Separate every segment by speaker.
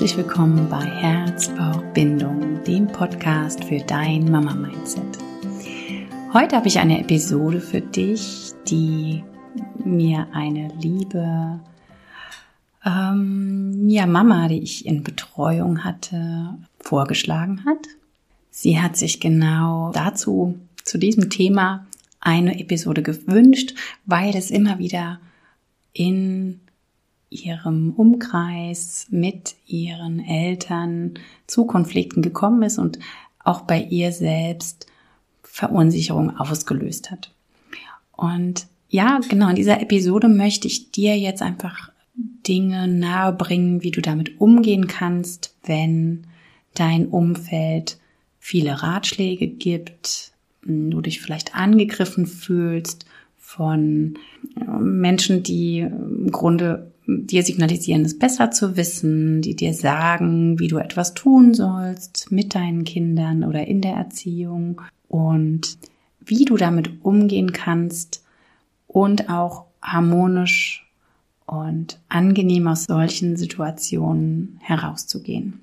Speaker 1: Herzlich willkommen bei Herz, Bauch, Bindung, dem Podcast für dein Mama-Mindset. Heute habe ich eine Episode für dich, die mir eine liebe ähm, ja, Mama, die ich in Betreuung hatte, vorgeschlagen hat. Sie hat sich genau dazu, zu diesem Thema, eine Episode gewünscht, weil es immer wieder in ihrem Umkreis mit ihren Eltern zu Konflikten gekommen ist und auch bei ihr selbst Verunsicherung ausgelöst hat. Und ja, genau, in dieser Episode möchte ich dir jetzt einfach Dinge nahebringen, wie du damit umgehen kannst, wenn dein Umfeld viele Ratschläge gibt, du dich vielleicht angegriffen fühlst von Menschen, die im Grunde dir signalisieren, es besser zu wissen, die dir sagen, wie du etwas tun sollst mit deinen Kindern oder in der Erziehung und wie du damit umgehen kannst und auch harmonisch und angenehm aus solchen Situationen herauszugehen.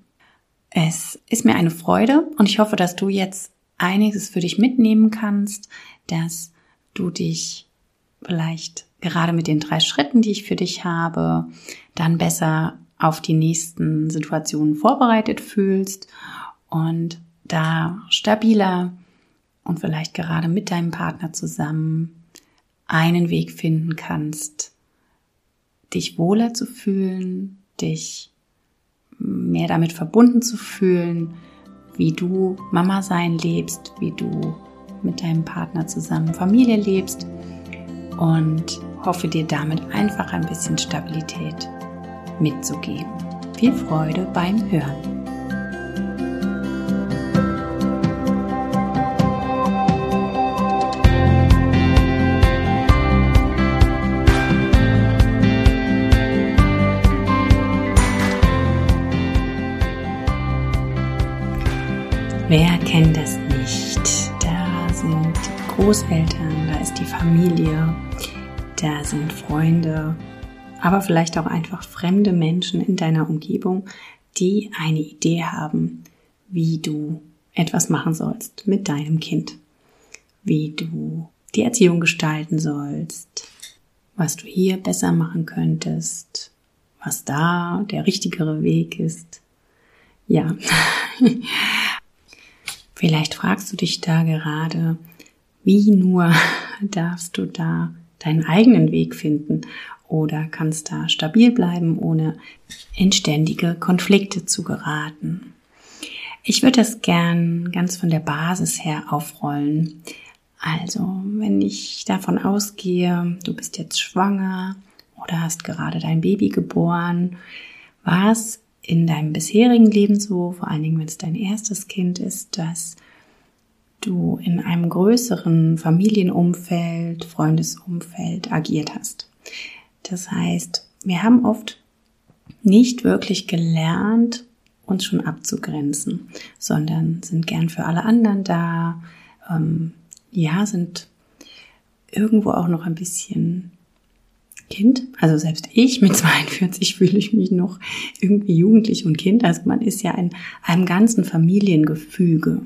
Speaker 1: Es ist mir eine Freude und ich hoffe, dass du jetzt einiges für dich mitnehmen kannst, dass du dich vielleicht gerade mit den drei Schritten, die ich für dich habe, dann besser auf die nächsten Situationen vorbereitet fühlst und da stabiler und vielleicht gerade mit deinem Partner zusammen einen Weg finden kannst, dich wohler zu fühlen, dich mehr damit verbunden zu fühlen, wie du Mama sein lebst, wie du mit deinem Partner zusammen Familie lebst und hoffe dir damit einfach ein bisschen Stabilität mitzugeben. Viel Freude beim Hören. Wer kennt das nicht? Da sind Großeltern, ist die Familie, da sind Freunde, aber vielleicht auch einfach fremde Menschen in deiner Umgebung, die eine Idee haben, wie du etwas machen sollst mit deinem Kind, wie du die Erziehung gestalten sollst, was du hier besser machen könntest, was da der richtigere Weg ist. Ja, Vielleicht fragst du dich da gerade, wie nur darfst du da deinen eigenen Weg finden oder kannst da stabil bleiben, ohne in ständige Konflikte zu geraten. Ich würde das gern ganz von der Basis her aufrollen. Also, wenn ich davon ausgehe, du bist jetzt schwanger oder hast gerade dein Baby geboren, was in deinem bisherigen Leben so, vor allen Dingen wenn es dein erstes Kind ist, dass du in einem größeren Familienumfeld, Freundesumfeld agiert hast. Das heißt, wir haben oft nicht wirklich gelernt, uns schon abzugrenzen, sondern sind gern für alle anderen da, ähm, ja, sind irgendwo auch noch ein bisschen Kind. Also selbst ich mit 42 fühle ich mich noch irgendwie jugendlich und Kind. Also man ist ja in einem ganzen Familiengefüge.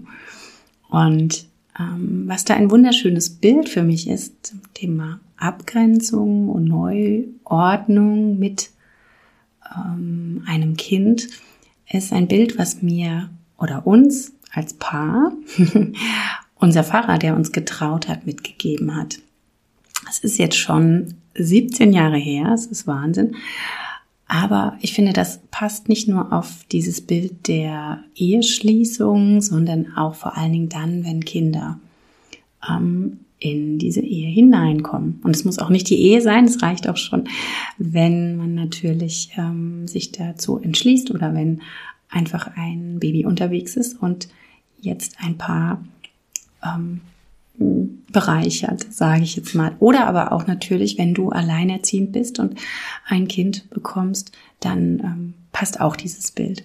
Speaker 1: Und ähm, was da ein wunderschönes Bild für mich ist zum Thema Abgrenzung und Neuordnung mit ähm, einem Kind, ist ein Bild, was mir oder uns als Paar unser Pfarrer, der uns getraut hat, mitgegeben hat. Es ist jetzt schon 17 Jahre her, es ist Wahnsinn. Aber ich finde, das passt nicht nur auf dieses Bild der Eheschließung, sondern auch vor allen Dingen dann, wenn Kinder ähm, in diese Ehe hineinkommen. Und es muss auch nicht die Ehe sein, es reicht auch schon, wenn man natürlich ähm, sich dazu entschließt oder wenn einfach ein Baby unterwegs ist und jetzt ein paar ähm, bereichert, sage ich jetzt mal. Oder aber auch natürlich, wenn du alleinerziehend bist und ein Kind bekommst, dann ähm, passt auch dieses Bild.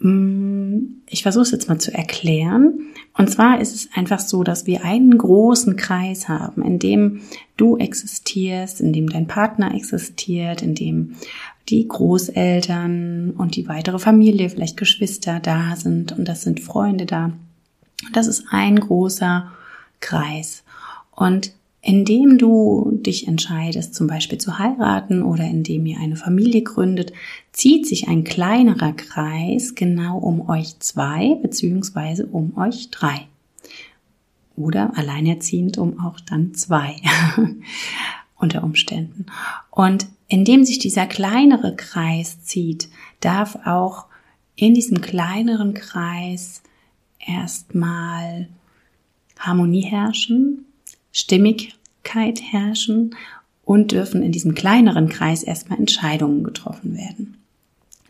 Speaker 1: Mm, ich versuche es jetzt mal zu erklären. Und zwar ist es einfach so, dass wir einen großen Kreis haben, in dem du existierst, in dem dein Partner existiert, in dem die Großeltern und die weitere Familie, vielleicht Geschwister da sind und das sind Freunde da. Das ist ein großer Kreis. Und indem du dich entscheidest, zum Beispiel zu heiraten oder indem ihr eine Familie gründet, zieht sich ein kleinerer Kreis genau um euch zwei beziehungsweise um euch drei. Oder alleinerziehend um auch dann zwei unter Umständen. Und indem sich dieser kleinere Kreis zieht, darf auch in diesem kleineren Kreis erstmal Harmonie herrschen, Stimmigkeit herrschen und dürfen in diesem kleineren Kreis erstmal Entscheidungen getroffen werden.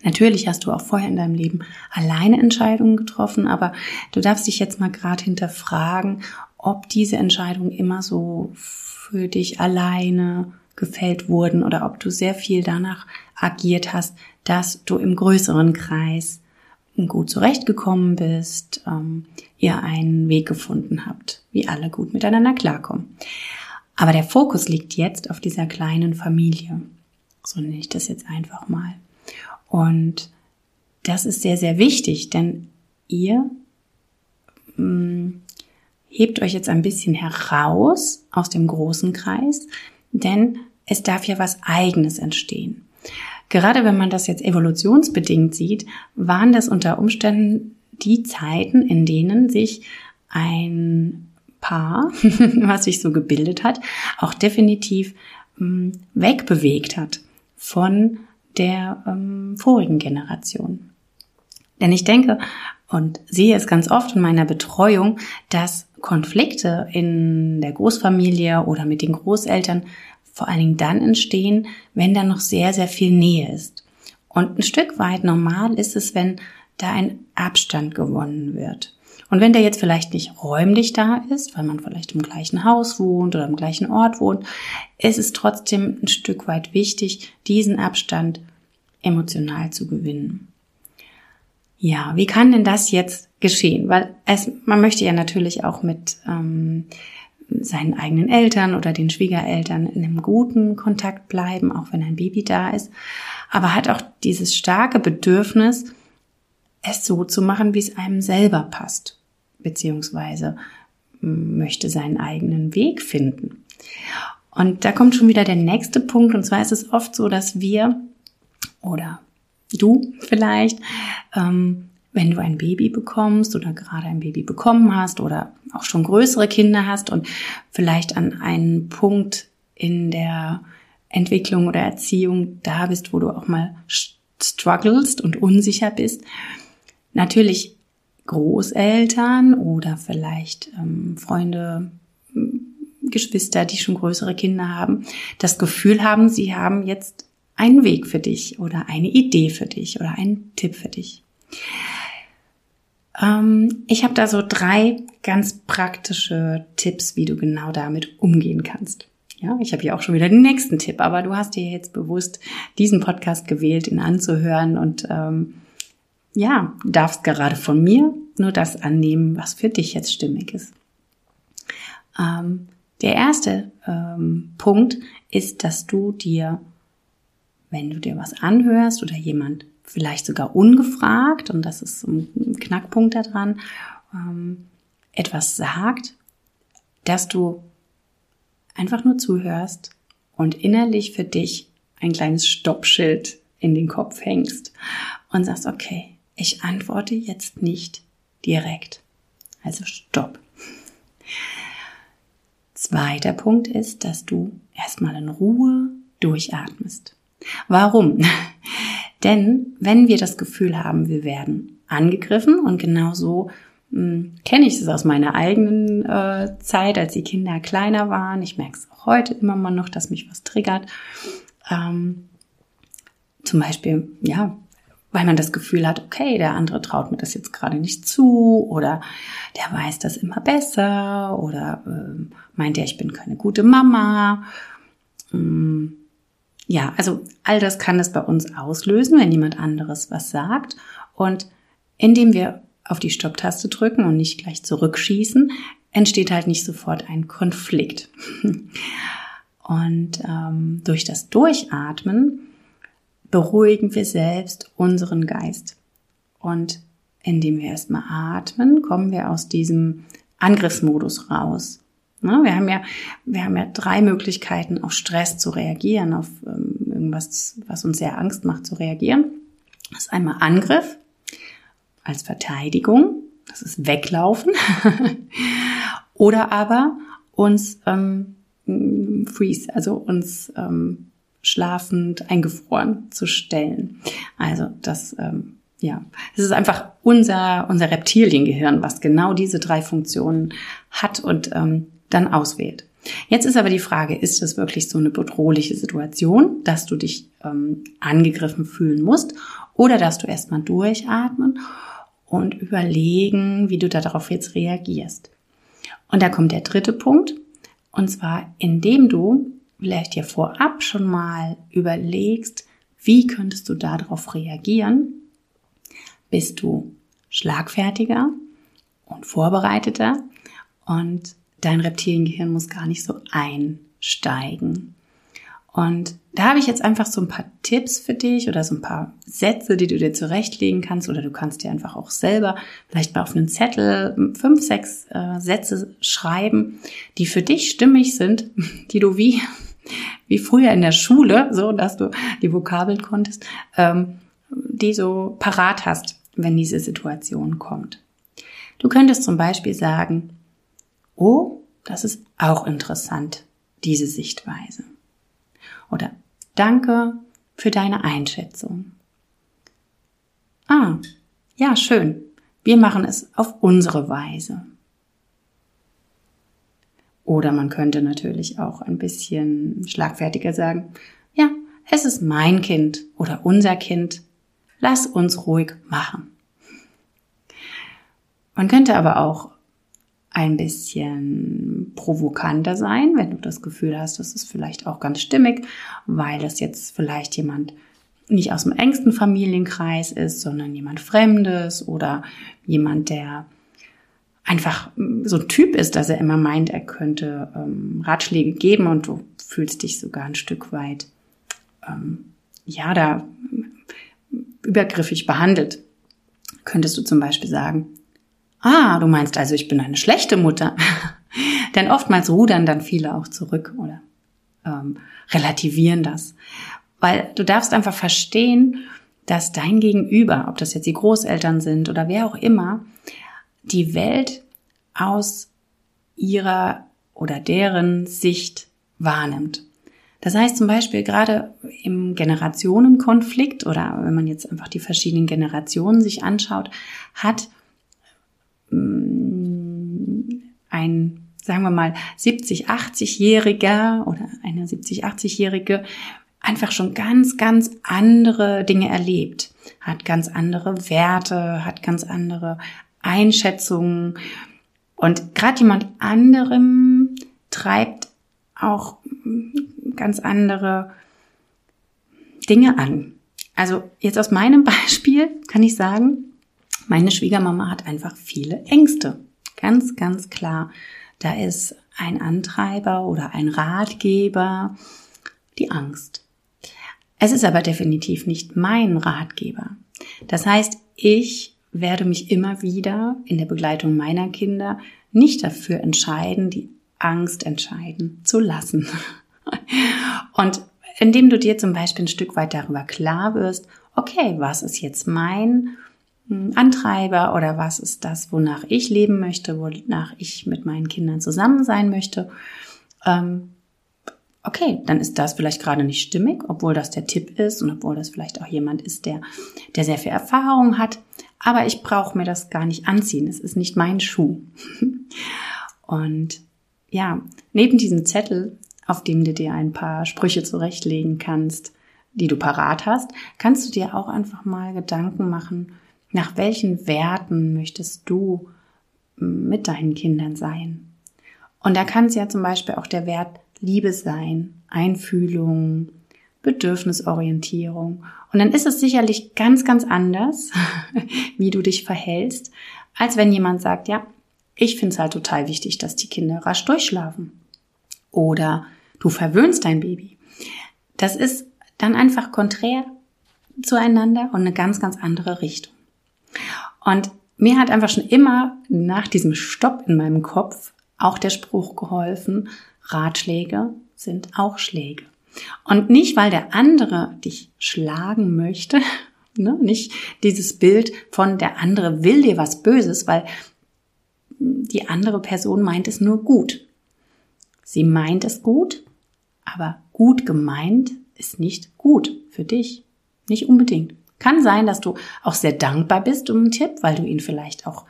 Speaker 1: Natürlich hast du auch vorher in deinem Leben alleine Entscheidungen getroffen, aber du darfst dich jetzt mal gerade hinterfragen, ob diese Entscheidungen immer so für dich alleine gefällt wurden oder ob du sehr viel danach agiert hast, dass du im größeren Kreis gut zurechtgekommen bist, ähm, ihr einen Weg gefunden habt, wie alle gut miteinander klarkommen. Aber der Fokus liegt jetzt auf dieser kleinen Familie. So nenne ich das jetzt einfach mal. Und das ist sehr, sehr wichtig, denn ihr mh, mm, hebt euch jetzt ein bisschen heraus aus dem großen Kreis, denn es darf ja was eigenes entstehen. Gerade wenn man das jetzt evolutionsbedingt sieht, waren das unter Umständen die Zeiten, in denen sich ein Paar, was sich so gebildet hat, auch definitiv ähm, wegbewegt hat von der ähm, vorigen Generation. Denn ich denke und sehe es ganz oft in meiner Betreuung, dass Konflikte in der Großfamilie oder mit den Großeltern vor allen Dingen dann entstehen, wenn da noch sehr, sehr viel Nähe ist. Und ein Stück weit normal ist es, wenn da ein Abstand gewonnen wird. Und wenn der jetzt vielleicht nicht räumlich da ist, weil man vielleicht im gleichen Haus wohnt oder im gleichen Ort wohnt, ist es trotzdem ein Stück weit wichtig, diesen Abstand emotional zu gewinnen. Ja, wie kann denn das jetzt geschehen? Weil es, man möchte ja natürlich auch mit ähm, seinen eigenen Eltern oder den Schwiegereltern in einem guten Kontakt bleiben, auch wenn ein Baby da ist, aber hat auch dieses starke Bedürfnis, es so zu machen, wie es einem selber passt, beziehungsweise möchte seinen eigenen Weg finden. Und da kommt schon wieder der nächste Punkt, und zwar ist es oft so, dass wir oder du vielleicht, ähm, wenn du ein Baby bekommst oder gerade ein Baby bekommen hast oder auch schon größere Kinder hast und vielleicht an einen Punkt in der Entwicklung oder Erziehung da bist, wo du auch mal strugglest und unsicher bist. Natürlich Großeltern oder vielleicht ähm, Freunde, Geschwister, die schon größere Kinder haben, das Gefühl haben, sie haben jetzt einen Weg für dich oder eine Idee für dich oder einen Tipp für dich. Ähm, ich habe da so drei ganz praktische Tipps, wie du genau damit umgehen kannst. Ja, ich habe ja auch schon wieder den nächsten Tipp, aber du hast dir jetzt bewusst diesen Podcast gewählt, ihn anzuhören und ähm, ja, darfst gerade von mir nur das annehmen, was für dich jetzt stimmig ist. Ähm, der erste ähm, Punkt ist, dass du dir wenn du dir was anhörst oder jemand vielleicht sogar ungefragt, und das ist ein Knackpunkt daran, ähm, etwas sagt, dass du einfach nur zuhörst und innerlich für dich ein kleines Stoppschild in den Kopf hängst und sagst, okay, ich antworte jetzt nicht direkt. Also stopp. Zweiter Punkt ist, dass du erstmal in Ruhe durchatmest. Warum? Denn wenn wir das Gefühl haben, wir werden angegriffen und genau so hm, kenne ich es aus meiner eigenen äh, Zeit, als die Kinder kleiner waren. Ich merke es auch heute immer mal noch, dass mich was triggert. Ähm, zum Beispiel, ja, weil man das Gefühl hat, okay, der andere traut mir das jetzt gerade nicht zu oder der weiß das immer besser oder äh, meint er, ich bin keine gute Mama. Ähm, ja, also all das kann es bei uns auslösen, wenn jemand anderes was sagt. Und indem wir auf die Stopptaste drücken und nicht gleich zurückschießen, entsteht halt nicht sofort ein Konflikt. Und ähm, durch das Durchatmen beruhigen wir selbst unseren Geist. Und indem wir erstmal atmen, kommen wir aus diesem Angriffsmodus raus. Ne, wir haben ja, wir haben ja drei Möglichkeiten, auf Stress zu reagieren, auf ähm, irgendwas, was uns sehr Angst macht, zu reagieren. Das ist einmal Angriff als Verteidigung, das ist Weglaufen, oder aber uns ähm, freeze, also uns ähm, schlafend eingefroren zu stellen. Also das ähm, ja, es ist einfach unser unser Reptiliengehirn, was genau diese drei Funktionen hat und ähm, dann auswählt. Jetzt ist aber die Frage, ist es wirklich so eine bedrohliche Situation, dass du dich ähm, angegriffen fühlen musst oder dass du erstmal durchatmen und überlegen, wie du darauf jetzt reagierst. Und da kommt der dritte Punkt, und zwar indem du vielleicht dir vorab schon mal überlegst, wie könntest du darauf reagieren, bist du schlagfertiger und vorbereiteter und dein Reptiliengehirn muss gar nicht so einsteigen. Und da habe ich jetzt einfach so ein paar Tipps für dich oder so ein paar Sätze, die du dir zurechtlegen kannst oder du kannst dir einfach auch selber vielleicht mal auf einen Zettel fünf, sechs äh, Sätze schreiben, die für dich stimmig sind, die du wie, wie früher in der Schule, so dass du die Vokabeln konntest, ähm, die so parat hast, wenn diese Situation kommt. Du könntest zum Beispiel sagen, oh, das ist auch interessant, diese Sichtweise. Oder danke für deine Einschätzung. Ah, ja, schön. Wir machen es auf unsere Weise. Oder man könnte natürlich auch ein bisschen schlagfertiger sagen, ja, es ist mein Kind oder unser Kind. Lass uns ruhig machen. Man könnte aber auch ein bisschen provokanter sein, wenn du das Gefühl hast, das ist vielleicht auch ganz stimmig, weil das jetzt vielleicht jemand nicht aus dem engsten Familienkreis ist, sondern jemand Fremdes oder jemand, der einfach so ein Typ ist, dass er immer meint, er könnte ähm, Ratschläge geben und du fühlst dich sogar ein Stück weit, ähm, ja, da übergriffig behandelt. Könntest du zum Beispiel sagen, Ah, du meinst also, ich bin eine schlechte Mutter. Denn oftmals rudern dann viele auch zurück oder ähm, relativieren das. Weil du darfst einfach verstehen, dass dein Gegenüber, ob das jetzt die Großeltern sind oder wer auch immer, die Welt aus ihrer oder deren Sicht wahrnimmt. Das heißt zum Beispiel gerade im Generationenkonflikt oder wenn man jetzt einfach die verschiedenen Generationen sich anschaut, hat ein, sagen wir mal, 70, 80-Jähriger oder eine 70, 80-Jährige einfach schon ganz, ganz andere Dinge erlebt, hat ganz andere Werte, hat ganz andere Einschätzungen und gerade jemand anderem treibt auch ganz andere Dinge an. Also jetzt aus meinem Beispiel kann ich sagen, meine Schwiegermama hat einfach viele Ängste. Ganz, ganz klar. Da ist ein Antreiber oder ein Ratgeber die Angst. Es ist aber definitiv nicht mein Ratgeber. Das heißt, ich werde mich immer wieder in der Begleitung meiner Kinder nicht dafür entscheiden, die Angst entscheiden zu lassen. Und indem du dir zum Beispiel ein Stück weit darüber klar wirst, okay, was ist jetzt mein Antreiber oder was ist das, wonach ich leben möchte, wonach ich mit meinen Kindern zusammen sein möchte. Ähm, okay, dann ist das vielleicht gerade nicht stimmig, obwohl das der Tipp ist und obwohl das vielleicht auch jemand ist, der, der sehr viel Erfahrung hat. Aber ich brauche mir das gar nicht anziehen. Es ist nicht mein Schuh. und ja, neben diesem Zettel, auf dem du dir ein paar Sprüche zurechtlegen kannst, die du parat hast, kannst du dir auch einfach mal Gedanken machen, nach welchen Werten möchtest du mit deinen Kindern sein? Und da kann es ja zum Beispiel auch der Wert Liebe sein, Einfühlung, Bedürfnisorientierung. Und dann ist es sicherlich ganz, ganz anders, wie du dich verhältst, als wenn jemand sagt, ja, ich finde es halt total wichtig, dass die Kinder rasch durchschlafen. Oder du verwöhnst dein Baby. Das ist dann einfach konträr zueinander und eine ganz, ganz andere Richtung. Und mir hat einfach schon immer nach diesem Stopp in meinem Kopf auch der Spruch geholfen, Ratschläge sind auch Schläge. Und nicht, weil der andere dich schlagen möchte, ne? nicht dieses Bild von der andere will dir was Böses, weil die andere Person meint es nur gut. Sie meint es gut, aber gut gemeint ist nicht gut für dich. Nicht unbedingt. Kann sein, dass du auch sehr dankbar bist um einen Tipp, weil du ihn vielleicht auch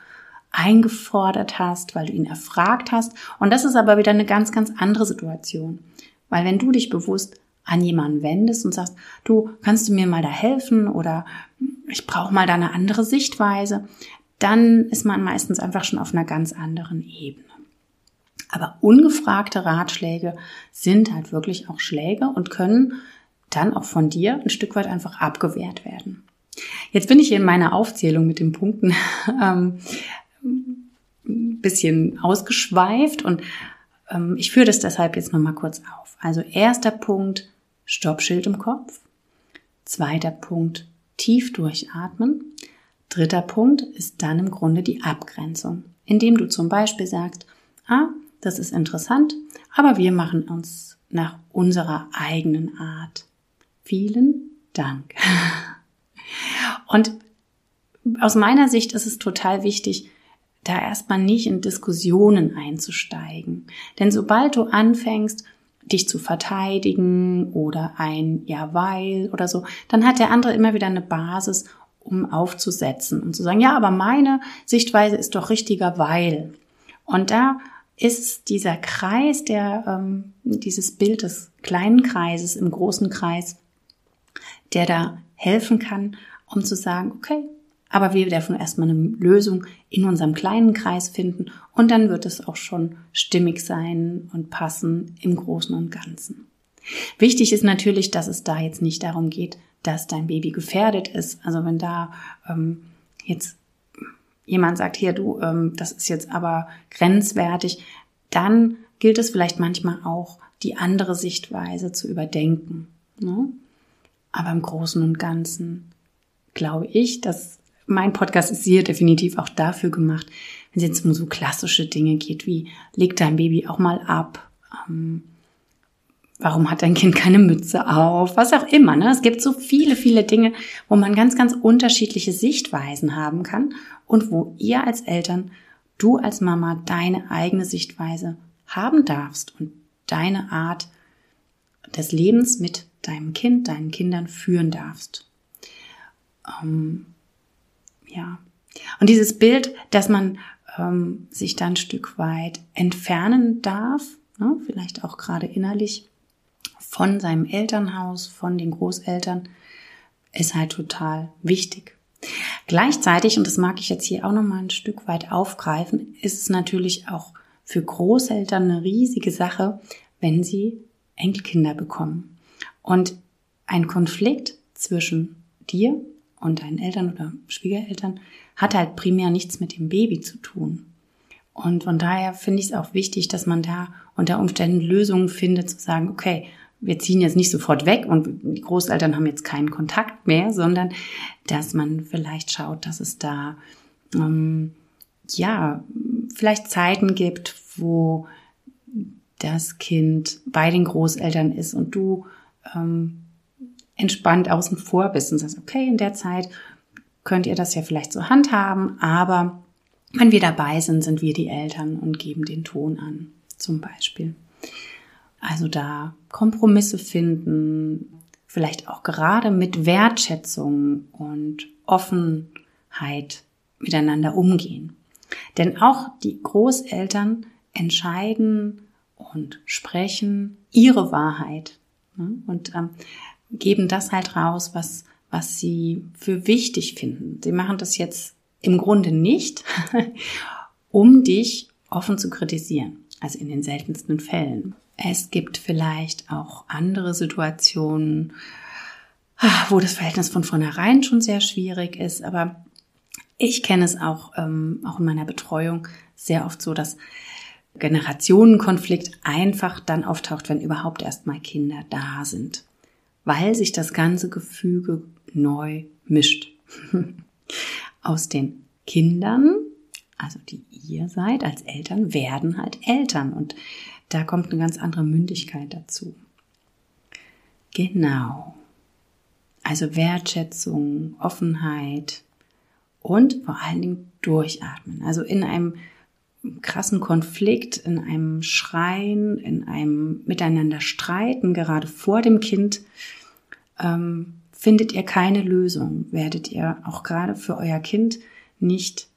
Speaker 1: eingefordert hast, weil du ihn erfragt hast. Und das ist aber wieder eine ganz, ganz andere Situation. Weil wenn du dich bewusst an jemanden wendest und sagst, du kannst du mir mal da helfen oder ich brauche mal da eine andere Sichtweise, dann ist man meistens einfach schon auf einer ganz anderen Ebene. Aber ungefragte Ratschläge sind halt wirklich auch Schläge und können dann auch von dir ein Stück weit einfach abgewehrt werden. Jetzt bin ich in meiner Aufzählung mit den Punkten ähm, ein bisschen ausgeschweift und ähm, ich führe das deshalb jetzt nochmal kurz auf. Also erster Punkt, Stoppschild im Kopf. Zweiter Punkt, tief durchatmen. Dritter Punkt ist dann im Grunde die Abgrenzung, indem du zum Beispiel sagst, ah, das ist interessant, aber wir machen uns nach unserer eigenen Art. Vielen Dank. Und aus meiner Sicht ist es total wichtig, da erstmal nicht in Diskussionen einzusteigen. Denn sobald du anfängst, dich zu verteidigen oder ein Ja, weil oder so, dann hat der andere immer wieder eine Basis, um aufzusetzen und zu sagen, ja, aber meine Sichtweise ist doch richtiger, weil. Und da ist dieser Kreis, der ähm, dieses Bild des kleinen Kreises im großen Kreis, der da helfen kann, um zu sagen, okay, aber wir dürfen erstmal eine Lösung in unserem kleinen Kreis finden und dann wird es auch schon stimmig sein und passen im Großen und Ganzen. Wichtig ist natürlich, dass es da jetzt nicht darum geht, dass dein Baby gefährdet ist. Also wenn da ähm, jetzt jemand sagt, hier du, ähm, das ist jetzt aber grenzwertig, dann gilt es vielleicht manchmal auch, die andere Sichtweise zu überdenken. Ne? Aber im Großen und Ganzen glaube ich, dass mein Podcast ist hier definitiv auch dafür gemacht, wenn es jetzt um so klassische Dinge geht, wie leg dein Baby auch mal ab, ähm, warum hat dein Kind keine Mütze auf, was auch immer. Ne? Es gibt so viele, viele Dinge, wo man ganz, ganz unterschiedliche Sichtweisen haben kann und wo ihr als Eltern, du als Mama deine eigene Sichtweise haben darfst und deine Art des Lebens mit deinem Kind, deinen Kindern führen darfst. Ähm, ja. Und dieses Bild, dass man ähm, sich dann ein Stück weit entfernen darf, ne, vielleicht auch gerade innerlich von seinem Elternhaus, von den Großeltern, ist halt total wichtig. Gleichzeitig, und das mag ich jetzt hier auch noch mal ein Stück weit aufgreifen, ist es natürlich auch für Großeltern eine riesige Sache, wenn sie Enkelkinder bekommen. Und ein Konflikt zwischen dir und deinen Eltern oder Schwiegereltern hat halt primär nichts mit dem Baby zu tun. Und von daher finde ich es auch wichtig, dass man da unter Umständen Lösungen findet, zu sagen, okay, wir ziehen jetzt nicht sofort weg und die Großeltern haben jetzt keinen Kontakt mehr, sondern dass man vielleicht schaut, dass es da ähm, ja vielleicht Zeiten gibt, wo das Kind bei den Großeltern ist und du ähm, entspannt außen vor bist und sagst, okay, in der Zeit könnt ihr das ja vielleicht so handhaben, aber wenn wir dabei sind, sind wir die Eltern und geben den Ton an, zum Beispiel. Also da Kompromisse finden, vielleicht auch gerade mit Wertschätzung und Offenheit miteinander umgehen. Denn auch die Großeltern entscheiden und sprechen ihre Wahrheit. Ne? Und ähm, geben das halt raus, was, was sie für wichtig finden. Sie machen das jetzt im Grunde nicht, um dich offen zu kritisieren. Also in den seltensten Fällen. Es gibt vielleicht auch andere Situationen, ah, wo das Verhältnis von vornherein schon sehr schwierig ist. Aber ich kenne es auch, ähm, auch in meiner Betreuung sehr oft so, dass Generationenkonflikt einfach dann auftaucht, wenn überhaupt erstmal Kinder da sind, weil sich das ganze Gefüge neu mischt. Aus den Kindern, also die ihr seid als Eltern, werden halt Eltern und da kommt eine ganz andere Mündigkeit dazu. Genau. Also Wertschätzung, Offenheit und vor allen Dingen durchatmen. Also in einem krassen Konflikt, in einem Schreien, in einem Miteinander streiten, gerade vor dem Kind, ähm, findet ihr keine Lösung, werdet ihr auch gerade für euer Kind nicht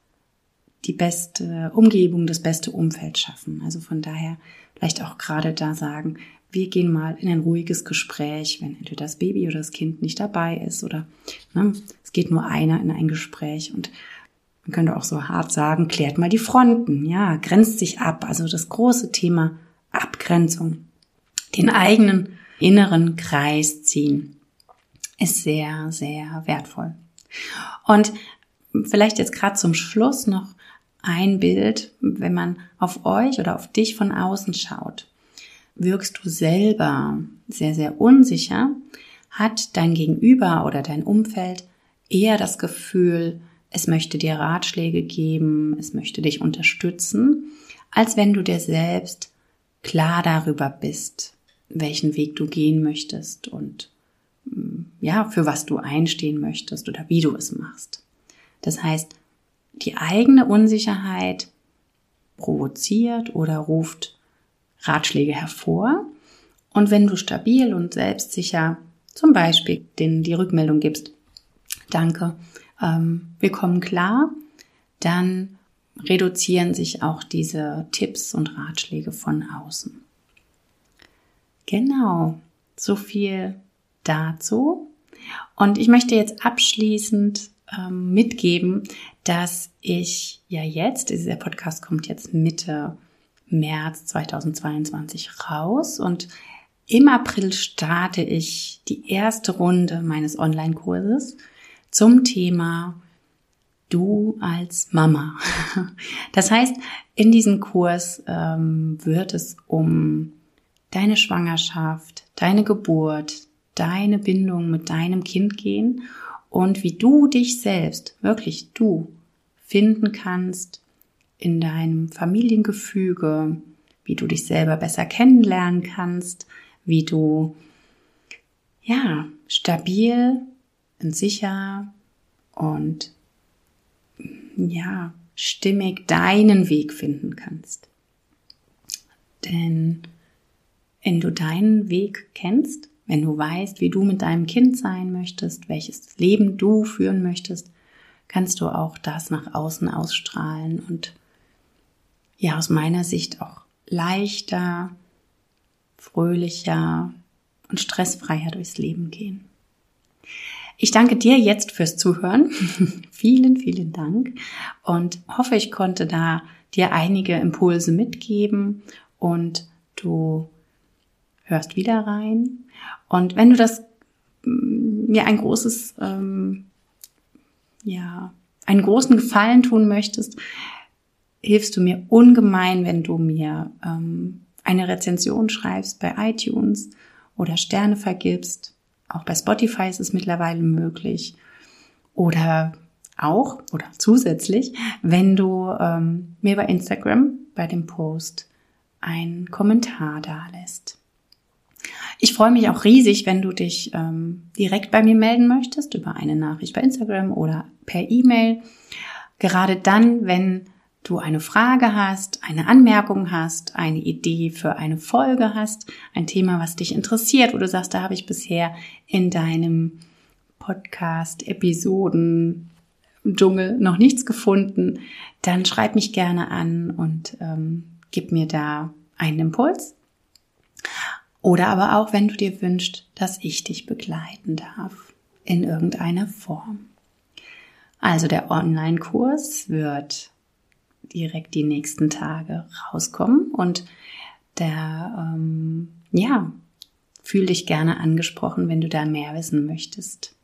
Speaker 1: die beste Umgebung, das beste Umfeld schaffen. Also von daher vielleicht auch gerade da sagen, wir gehen mal in ein ruhiges Gespräch, wenn entweder das Baby oder das Kind nicht dabei ist oder ne, es geht nur einer in ein Gespräch und man könnte auch so hart sagen, klärt mal die Fronten, ja, grenzt sich ab. Also das große Thema Abgrenzung, den eigenen inneren Kreis ziehen, ist sehr, sehr wertvoll. Und vielleicht jetzt gerade zum Schluss noch ein Bild, wenn man auf euch oder auf dich von außen schaut. Wirkst du selber sehr, sehr unsicher, hat dein Gegenüber oder dein Umfeld eher das Gefühl, es möchte dir Ratschläge geben, es möchte dich unterstützen, als wenn du dir selbst klar darüber bist, welchen Weg du gehen möchtest und mm, ja, für was du einstehen möchtest oder wie du es machst. Das heißt, die eigene Unsicherheit provoziert oder ruft Ratschläge hervor. Und wenn du stabil und selbstsicher zum Beispiel denen die Rückmeldung gibst, danke, ähm, wir kommen klar, dann reduzieren sich auch diese Tipps und Ratschläge von außen. Genau, so viel dazu. Und ich möchte jetzt abschließend ähm, mitgeben, dass ich ja jetzt, dieser Podcast kommt jetzt Mitte März 2022 raus und im April starte ich die erste Runde meines Online-Kurses zum Thema Du als Mama. Das heißt, in diesem Kurs ähm, wird es um deine Schwangerschaft, deine Geburt, deine Bindung mit deinem Kind gehen und wie du dich selbst, wirklich du, finden kannst in deinem Familiengefüge, wie du dich selber besser kennenlernen kannst, wie du ja stabil und sicher und ja stimmig deinen Weg finden kannst. Denn wenn du deinen Weg kennst, wenn du weißt, wie du mit deinem Kind sein möchtest, welches Leben du führen möchtest, kannst du auch das nach außen ausstrahlen und ja, aus meiner Sicht auch leichter, fröhlicher und stressfreier durchs Leben gehen. Ich danke dir jetzt fürs Zuhören. vielen, vielen Dank und hoffe, ich konnte da dir einige Impulse mitgeben und du hörst wieder rein. Und wenn du das mm, mir ein großes, ähm, ja, einen großen Gefallen tun möchtest, hilfst du mir ungemein, wenn du mir ähm, eine Rezension schreibst bei iTunes oder Sterne vergibst. Auch bei Spotify ist es mittlerweile möglich. Oder auch oder zusätzlich, wenn du ähm, mir bei Instagram bei dem Post einen Kommentar da lässt. Ich freue mich auch riesig, wenn du dich ähm, direkt bei mir melden möchtest über eine Nachricht bei Instagram oder per E-Mail. Gerade dann, wenn du eine Frage hast, eine Anmerkung hast, eine Idee für eine Folge hast, ein Thema, was dich interessiert, wo du sagst, da habe ich bisher in deinem Podcast, Episoden, Dschungel noch nichts gefunden, dann schreib mich gerne an und ähm, gib mir da einen Impuls. Oder aber auch, wenn du dir wünschst, dass ich dich begleiten darf in irgendeiner Form. Also der Online-Kurs wird direkt die nächsten Tage rauskommen und da, ähm, ja, fühl dich gerne angesprochen, wenn du da mehr wissen möchtest.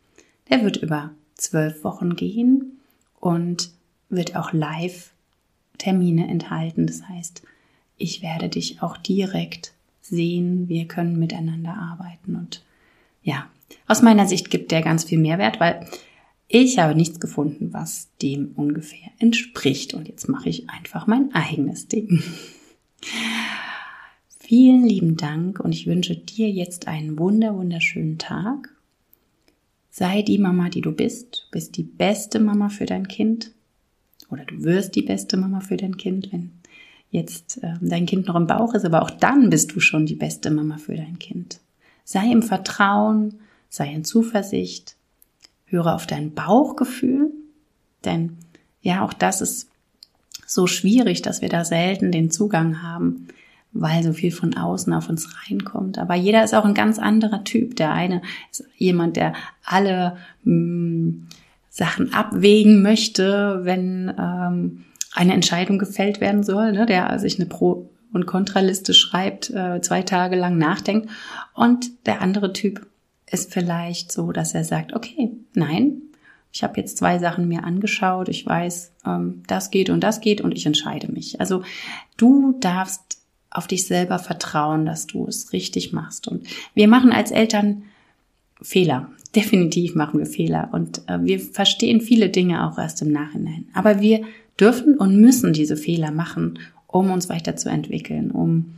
Speaker 1: Der wird über zwölf Wochen gehen und wird auch live Termine enthalten. Das heißt, ich werde dich auch direkt sehen. Wir können miteinander arbeiten und ja, aus meiner Sicht gibt der ganz viel Mehrwert, weil ich habe nichts gefunden, was dem ungefähr entspricht. Und jetzt mache ich einfach mein eigenes Ding. Vielen lieben Dank und ich wünsche dir jetzt einen wunder, wunderschönen Tag. Sei die Mama, die du bist. Du bist die beste Mama für dein Kind. Oder du wirst die beste Mama für dein Kind, wenn jetzt äh, dein Kind noch im Bauch ist. Aber auch dann bist du schon die beste Mama für dein Kind. Sei im Vertrauen, sei in Zuversicht, höre auf dein Bauchgefühl, denn ja, auch das ist so schwierig, dass wir da selten den Zugang haben, weil so viel von außen auf uns reinkommt. Aber jeder ist auch ein ganz anderer Typ. Der eine ist jemand, der alle mh, hm, Sachen abwägen möchte, wenn ähm, eine Entscheidung gefällt werden soll, ne, der sich eine Pro- und Kontraliste schreibt, äh, zwei Tage lang nachdenkt. Und der andere Typ ist vielleicht so, dass er sagt, okay, nein, ich habe jetzt zwei Sachen mir angeschaut, ich weiß, ähm, das geht und das geht und ich entscheide mich. Also du darfst auf dich selber vertrauen, dass du es richtig machst. Und wir machen als Eltern Fehler. Definitiv machen wir Fehler. Und äh, wir verstehen viele Dinge auch erst im Nachhinein. Aber wir dürfen und müssen diese Fehler machen, um uns weiterzuentwickeln, um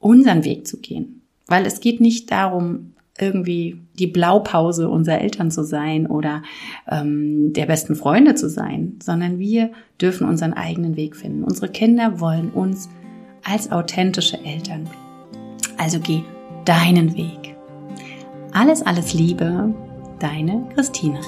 Speaker 1: unseren Weg zu gehen. Weil es geht nicht darum, irgendwie die Blaupause unserer Eltern zu sein oder ähm, der besten Freunde zu sein, sondern wir dürfen unseren eigenen Weg finden. Unsere Kinder wollen uns als authentische Eltern. Also geh deinen Weg. Alles, alles Liebe, deine Christine.